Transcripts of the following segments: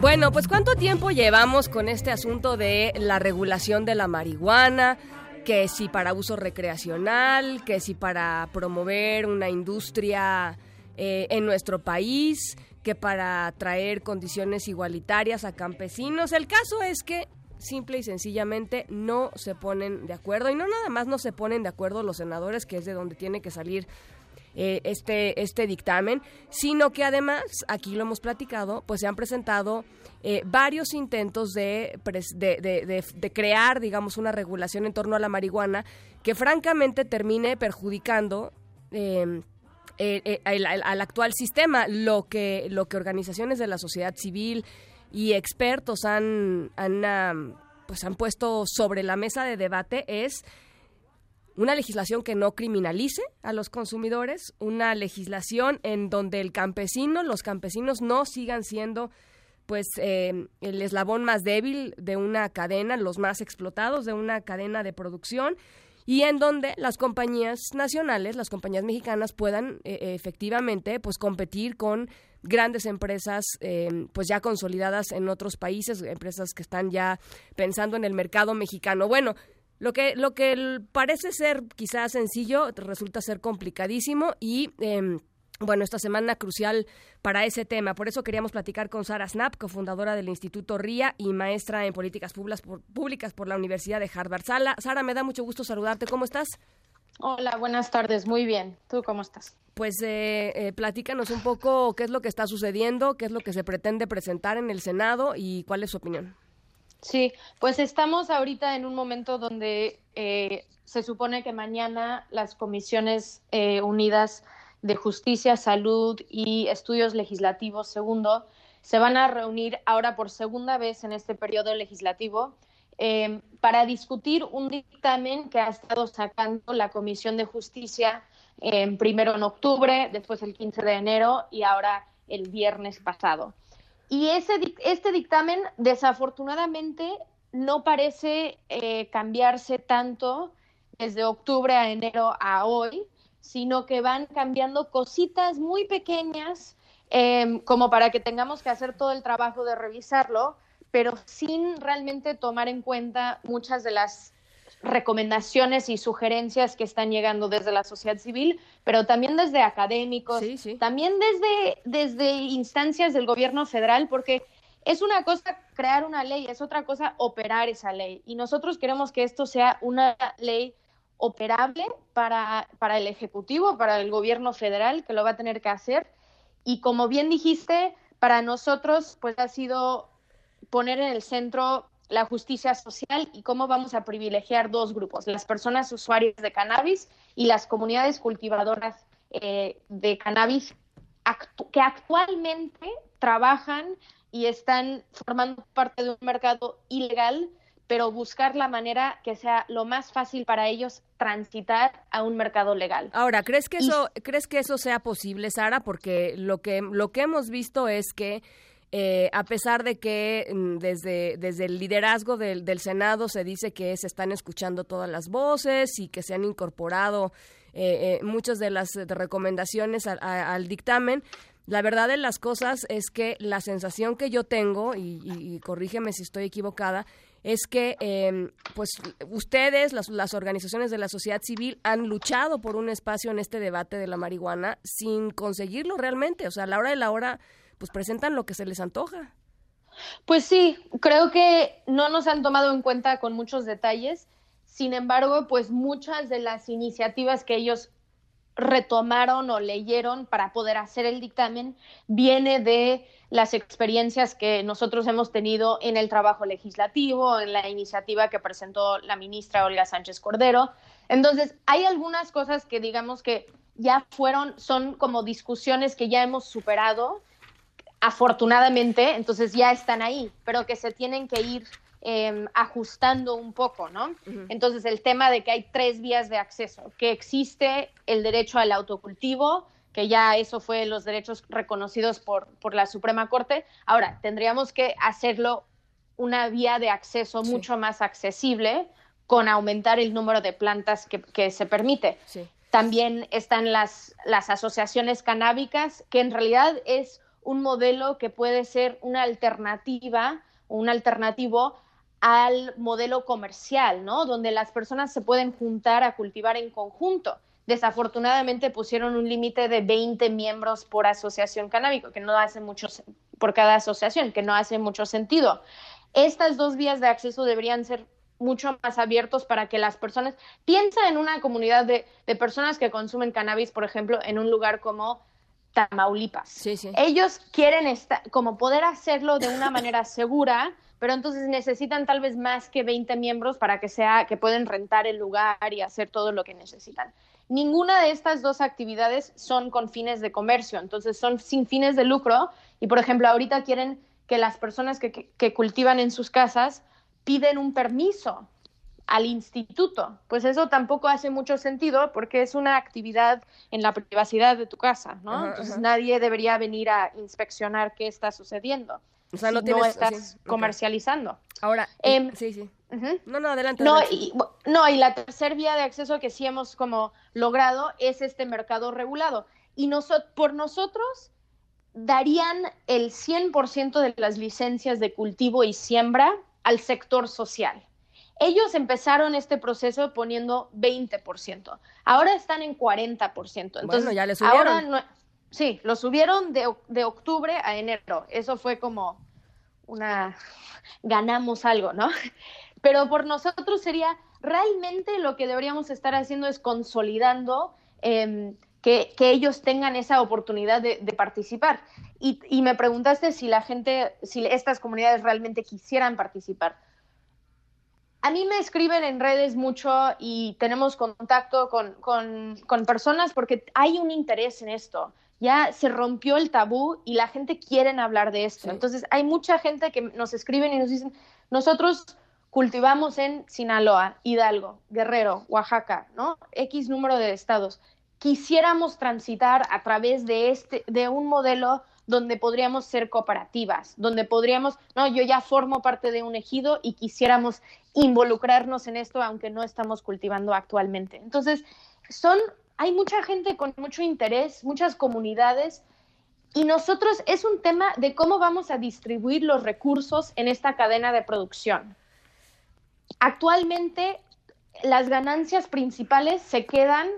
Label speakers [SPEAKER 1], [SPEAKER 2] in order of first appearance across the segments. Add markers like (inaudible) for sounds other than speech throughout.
[SPEAKER 1] Bueno, pues ¿cuánto tiempo llevamos con este asunto de la regulación de la marihuana? Que si para uso recreacional, que si para promover una industria eh, en nuestro país, que para traer condiciones igualitarias a campesinos. El caso es que simple y sencillamente no se ponen de acuerdo y no nada más no se ponen de acuerdo los senadores, que es de donde tiene que salir eh, este, este dictamen, sino que además, aquí lo hemos platicado, pues se han presentado eh, varios intentos de, de, crear, digamos, una regulación en torno a la marihuana que francamente termine perjudicando em, al, actual sistema. Lo que, lo que organizaciones de la sociedad civil y expertos han, han, pues han puesto sobre la mesa de debate es una legislación que no criminalice a los consumidores, una legislación en donde el campesino, los campesinos no sigan siendo pues eh, el eslabón más débil de una cadena, los más explotados de una cadena de producción y en donde las compañías nacionales, las compañías mexicanas puedan eh, efectivamente pues competir con grandes empresas eh, pues ya consolidadas en otros países, empresas que están ya pensando en el mercado mexicano. Bueno, lo que, lo que parece ser quizás sencillo resulta ser complicadísimo y em, bueno, esta semana crucial para ese tema. Por eso queríamos platicar con Sara Snap, cofundadora del Instituto RIA y maestra en políticas públicas por, la Universidad de Harvard. Sala, Sara, me da mucho gusto saludarte. ¿Cómo estás?
[SPEAKER 2] Hola, buenas tardes. Muy bien. ¿Tú cómo estás?
[SPEAKER 1] Pues eh, eh, platícanos un poco qué es lo que está sucediendo, qué es lo que se pretende presentar en el Senado y cuál es su opinión.
[SPEAKER 2] Sí, pues estamos ahorita en un momento donde eh, se supone que mañana las comisiones unidas de Justicia, Salud y Estudios Legislativos segundo se van a reunir ahora por segunda vez en este periodo legislativo em, para discutir un dictamen que ha estado sacando la Comisión de Justicia primero en octubre, después el 15 de enero y ahora el viernes pasado. Y ese, este dictamen, desafortunadamente, no parece eh, cambiarse tanto desde octubre a enero a hoy, sino que van cambiando cositas muy pequeñas em, como para que tengamos que hacer todo el trabajo de revisarlo, pero sin realmente tomar en cuenta muchas de las recomendaciones y sugerencias que están llegando desde la sociedad civil, pero también desde académicos, también desde, desde instancias del gobierno federal, porque es una cosa crear una ley, es otra cosa operar esa ley. Y nosotros queremos que esto sea una ley operable para, para el Ejecutivo, para el gobierno federal, que lo va a tener que hacer. Y como bien dijiste, para nosotros pues ha sido poner en el centro la justicia social y cómo vamos a privilegiar dos grupos, las personas usuarias de cannabis y las comunidades cultivadoras eh, de cannabis que actualmente trabajan y están formando parte de un mercado ilegal pero buscar la manera que sea lo más fácil para ellos transitar a un mercado legal.
[SPEAKER 1] Ahora, ¿crees que eso crees que eso sea posible, Sara? Porque lo que lo que hemos visto es que eh, a pesar de que mm, desde, desde el liderazgo del, del, Senado se dice que se están escuchando todas las voces y que se han incorporado eh, eh, muchas de las recomendaciones al dictamen, la verdad de las cosas es que la sensación que yo tengo, y corrígeme si estoy equivocada, es que em, pues ustedes, las, las, organizaciones de la sociedad civil, han luchado por un espacio en este debate de la marihuana sin conseguirlo realmente. O sea, a la hora de la hora, pues presentan lo que se les antoja.
[SPEAKER 2] Pues sí, creo que no nos han tomado en cuenta con muchos detalles. Sin embargo, pues muchas de las iniciativas que ellos retomaron o leyeron para poder hacer el dictamen viene de las experiencias que nosotros hemos tenido en el trabajo legislativo, en la iniciativa que presentó la ministra Olga Sánchez Cordero. Entonces, hay algunas cosas que digamos que ya fueron, son como discusiones que ya hemos superado, afortunadamente, entonces ya están ahí, pero que se tienen que ir em, ajustando un poco, ¿no? Entonces el tema de que hay tres vías de acceso, que existe el derecho al autocultivo, que ya eso fue los derechos reconocidos por, por la Suprema Corte, ahora tendríamos que hacerlo una vía de acceso mucho más accesible con aumentar el número de plantas que, que se permite. Sí. También están las, las asociaciones canábicas, que en realidad es un modelo que puede ser una alternativa, un alternativo al modelo comercial, ¿no? Donde las personas se pueden juntar a cultivar en conjunto. Desafortunadamente pusieron un límite de 20 miembros por asociación canábica, que no hace mucho por cada asociación, que no hace mucho sentido. Estas dos vías de acceso deberían ser mucho más abiertos para que las personas, piensa en una comunidad de, personas que consumen cannabis, por ejemplo, en un lugar como Tamaulipas. Sí, sí. Ellos quieren como poder hacerlo de una manera segura, pero entonces necesitan tal vez más que 20 miembros para que sea, que pueden rentar el lugar y hacer todo lo que necesitan. Ninguna de estas dos actividades son con fines de comercio, entonces son sin fines de lucro y, por ejemplo, ahorita quieren que las personas que, que cultivan en sus casas piden un permiso al instituto. Pues eso tampoco hace mucho sentido porque es una actividad en la privacidad de tu casa, ¿no? Entonces nadie debería venir a inspeccionar qué está sucediendo. O sea, no, estás comercializando.
[SPEAKER 1] Ahora, em, sí, sí. No, no, adelante.
[SPEAKER 2] No y, no, y la tercera vía de acceso que sí hemos como logrado es este mercado regulado. Y por nosotros darían el 100% de las licencias de cultivo y siembra al sector social. Ellos empezaron este proceso poniendo 20%. Ahora están en 40%. Entonces, bueno, ya le subieron. sí, lo subieron de, de octubre a enero. Eso fue como una... ganamos algo, ¿no? (laughs) Pero por nosotros sería realmente lo que deberíamos estar haciendo es consolidando eh, que, ellos tengan esa oportunidad de, participar. Y, me preguntaste si la gente, si estas comunidades realmente quisieran participar. A mí me escriben en redes mucho y tenemos contacto con, personas porque hay un interés en esto. Ya se rompió el tabú y la gente quiere hablar de esto. Entonces hay mucha gente que nos escriben y nos dicen, nosotros cultivamos en Sinaloa, Hidalgo, Guerrero, Oaxaca, ¿no? X número de estados quisiéramos transitar a través de este de un modelo donde podríamos ser cooperativas, donde podríamos, no, yo ya formo parte de un ejido y quisiéramos involucrarnos en esto aunque no estamos cultivando actualmente. Entonces, son hay mucha gente con mucho interés, muchas comunidades y nosotros es un tema de cómo vamos a distribuir los recursos en esta cadena de producción. Actualmente las ganancias principales se quedan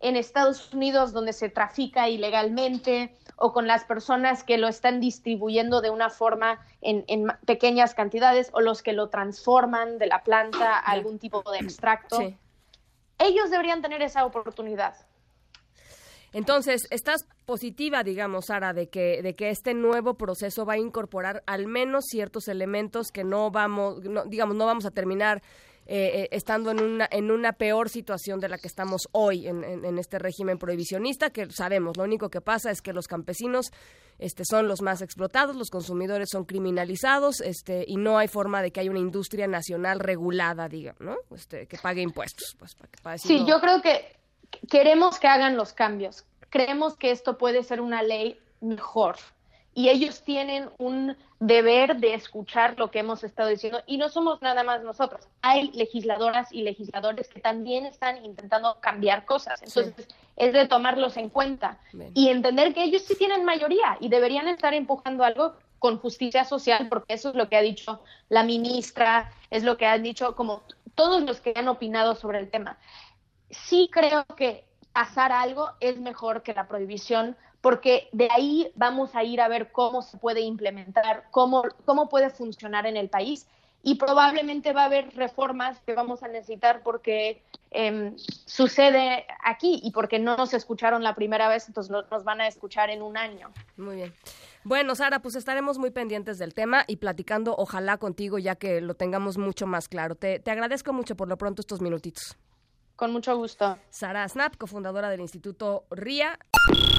[SPEAKER 2] en Estados Unidos donde se trafica ilegalmente o con las personas que lo están distribuyendo de una forma en, pequeñas cantidades o los que lo transforman de la planta a algún tipo de extracto. Ellos deberían tener esa oportunidad.
[SPEAKER 1] Entonces, ¿estás positiva, digamos, Sara, de que, de que este nuevo proceso va a incorporar al menos ciertos elementos que no vamos, digamos, no vamos a terminar eh, eh, estando en una, en una peor situación de la que estamos hoy en, este régimen prohibicionista, que sabemos, lo único que pasa es que los campesinos este, son los más explotados, los consumidores son criminalizados este, y no hay forma de que haya una industria nacional regulada, diga, ¿no? Este, que pague impuestos. Pues,
[SPEAKER 2] sí, yo creo que queremos que hagan los cambios. Creemos que esto puede ser una ley mejor y ellos tienen un deber de escuchar lo que hemos estado diciendo y no somos nada más nosotros. Hay legisladoras y legisladores que también están intentando cambiar cosas. Entonces, es de tomarlos en cuenta y entender que ellos sí tienen mayoría y deberían estar empujando algo con justicia social, porque eso es lo que ha dicho la ministra, es lo que han dicho como todos los que han opinado sobre el tema. Sí creo que pasar algo es mejor que la prohibición porque de ahí vamos a ir a ver cómo se puede implementar, cómo, cómo puede funcionar en el país. Y probablemente va a haber reformas que vamos a necesitar porque em, sucede aquí y porque no nos escucharon la primera vez, entonces nos van a escuchar en un año.
[SPEAKER 1] Muy bien. Bueno, Sara, pues estaremos muy pendientes del tema y platicando, ojalá contigo, ya que lo tengamos mucho más claro. Te, te agradezco mucho por lo pronto estos minutitos.
[SPEAKER 2] Con mucho gusto.
[SPEAKER 1] Sara Snap, cofundadora del Instituto RIA.